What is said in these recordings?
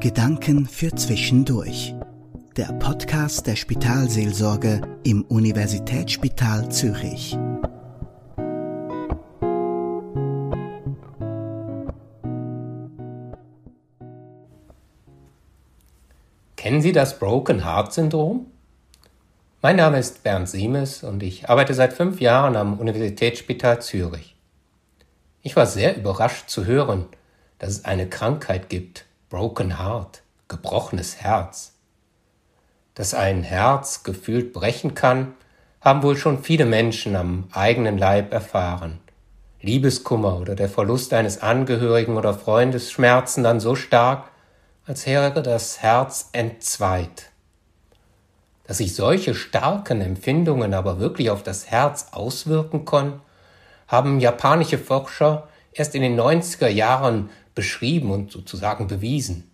Gedanken für Zwischendurch. Der Podcast der Spitalseelsorge im Universitätsspital Zürich. Kennen Sie das Broken Heart Syndrom? Mein Name ist Bernd Siemes und ich arbeite seit fünf Jahren am Universitätsspital Zürich. Ich war sehr überrascht zu hören, dass es eine Krankheit gibt, Broken Heart, gebrochenes Herz. Dass ein Herz gefühlt brechen kann, haben wohl schon viele Menschen am eigenen Leib erfahren. Liebeskummer oder der Verlust eines Angehörigen oder Freundes schmerzen dann so stark, als wäre das Herz entzweit. Dass sich solche starken Empfindungen aber wirklich auf das Herz auswirken können, haben japanische Forscher erst in den 90er Jahren beschrieben und sozusagen bewiesen.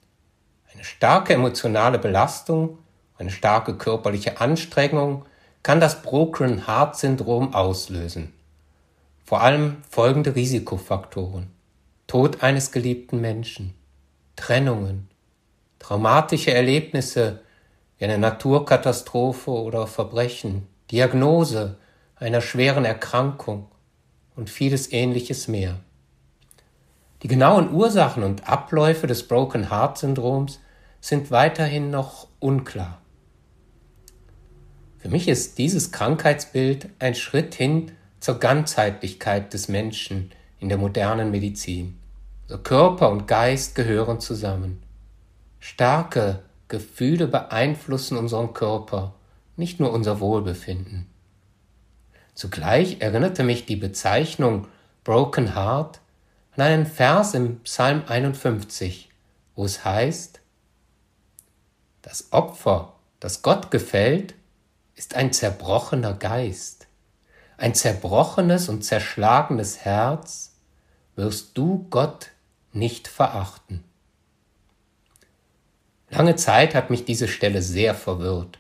Eine starke emotionale Belastung, eine starke körperliche Anstrengung kann das Broken Heart Syndrom auslösen. Vor allem folgende Risikofaktoren. Tod eines geliebten Menschen, Trennungen, traumatische Erlebnisse wie eine Naturkatastrophe oder Verbrechen, Diagnose einer schweren Erkrankung und vieles ähnliches mehr. Die genauen Ursachen und Abläufe des Broken Heart Syndroms sind weiterhin noch unklar. Für mich ist dieses Krankheitsbild ein Schritt hin zur Ganzheitlichkeit des Menschen in der modernen Medizin. Also Körper und Geist gehören zusammen. Starke Gefühle beeinflussen unseren Körper, nicht nur unser Wohlbefinden. Zugleich erinnerte mich die Bezeichnung Broken Heart an einen Vers im Psalm 51, wo es heißt, das Opfer, das Gott gefällt, ist ein zerbrochener Geist. Ein zerbrochenes und zerschlagenes Herz wirst du Gott nicht verachten. Lange Zeit hat mich diese Stelle sehr verwirrt.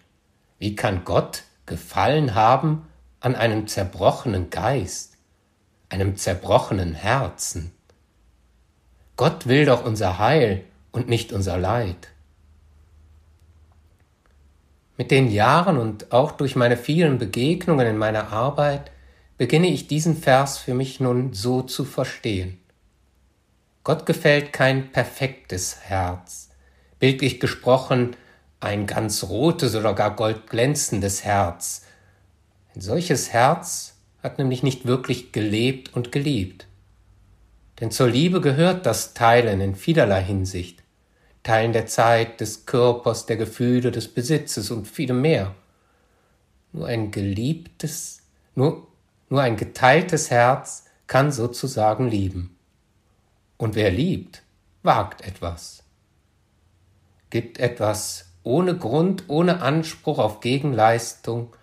Wie kann Gott gefallen haben an einem zerbrochenen Geist, einem zerbrochenen Herzen? Gott will doch unser Heil und nicht unser Leid. Mit den Jahren und auch durch meine vielen Begegnungen in meiner Arbeit beginne ich diesen Vers für mich nun so zu verstehen. Gott gefällt kein perfektes Herz, bildlich gesprochen ein ganz rotes oder gar goldglänzendes Herz. Ein solches Herz hat nämlich nicht wirklich gelebt und geliebt. Denn zur Liebe gehört das Teilen in vielerlei Hinsicht. Teilen der Zeit, des Körpers, der Gefühle, des Besitzes und vielem mehr. Nur ein geliebtes, nur, nur ein geteiltes Herz kann sozusagen lieben. Und wer liebt, wagt etwas. Gibt etwas ohne Grund, ohne Anspruch auf Gegenleistung,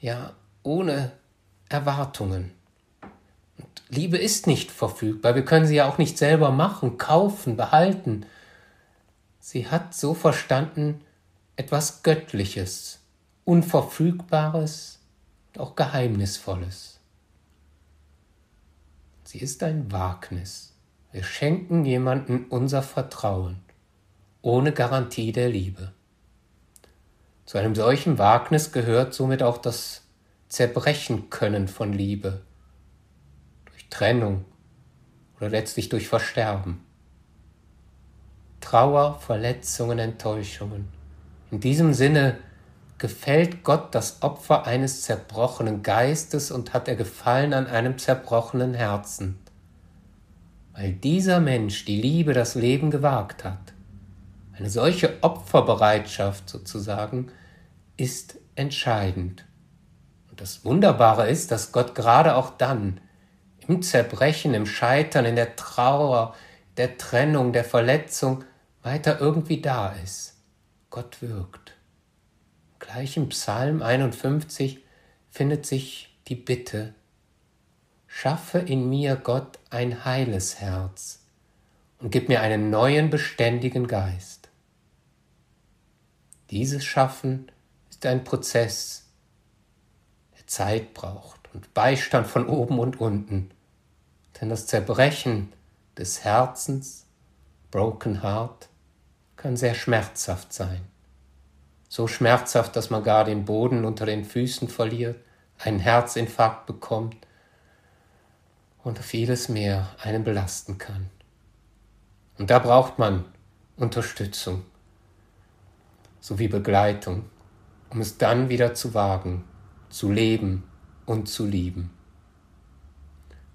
ja, ohne Erwartungen. Liebe ist nicht verfügbar. Wir können sie ja auch nicht selber machen, kaufen, behalten. Sie hat so verstanden etwas Göttliches, Unverfügbares und auch Geheimnisvolles. Sie ist ein Wagnis. Wir schenken jemanden unser Vertrauen, ohne Garantie der Liebe. Zu einem solchen Wagnis gehört somit auch das Zerbrechen können von Liebe, Trennung oder letztlich durch Versterben. Trauer, Verletzungen, Enttäuschungen. In diesem Sinne gefällt Gott das Opfer eines zerbrochenen Geistes und hat er Gefallen an einem zerbrochenen Herzen. Weil dieser Mensch die Liebe, das Leben gewagt hat. Eine solche Opferbereitschaft sozusagen ist entscheidend. Und das Wunderbare ist, dass Gott gerade auch dann, im Zerbrechen, im Scheitern, in der Trauer, der Trennung, der Verletzung weiter irgendwie da ist. Gott wirkt. Gleich im Psalm 51 findet sich die Bitte, schaffe in mir Gott ein heiles Herz und gib mir einen neuen beständigen Geist. Dieses Schaffen ist ein Prozess, der Zeit braucht und Beistand von oben und unten. Denn das Zerbrechen des Herzens, Broken Heart, kann sehr schmerzhaft sein. So schmerzhaft, dass man gar den Boden unter den Füßen verliert, einen Herzinfarkt bekommt und vieles mehr einen belasten kann. Und da braucht man Unterstützung sowie Begleitung, um es dann wieder zu wagen, zu leben und zu lieben.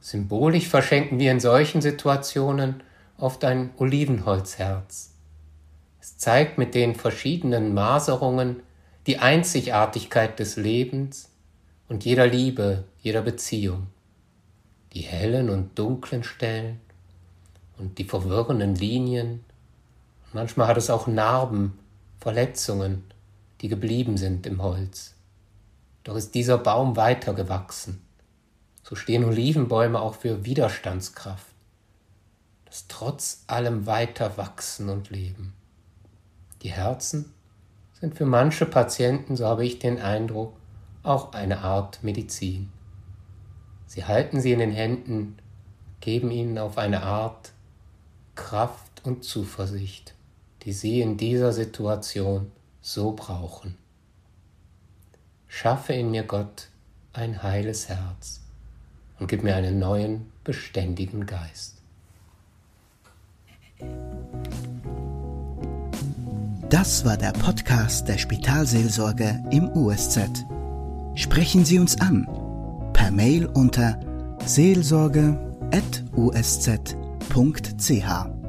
Symbolisch verschenken wir in solchen Situationen oft ein Olivenholzherz. Es zeigt mit den verschiedenen Maserungen die Einzigartigkeit des Lebens und jeder Liebe, jeder Beziehung, die hellen und dunklen Stellen und die verwirrenden Linien. manchmal hat es auch Narben, Verletzungen, die geblieben sind im Holz. Doch ist dieser Baum weitergewachsen. So stehen Olivenbäume auch für Widerstandskraft, das trotz allem weiter wachsen und leben. Die Herzen sind für manche Patienten, so habe ich den Eindruck, auch eine Art Medizin. Sie halten sie in den Händen, geben ihnen auf eine Art Kraft und Zuversicht, die sie in dieser Situation so brauchen. Schaffe in mir Gott ein heiles Herz und gib mir einen neuen, beständigen Geist. Das war der Podcast der Spitalseelsorge im USZ. Sprechen Sie uns an per Mail unter seelsorge.usz.ch.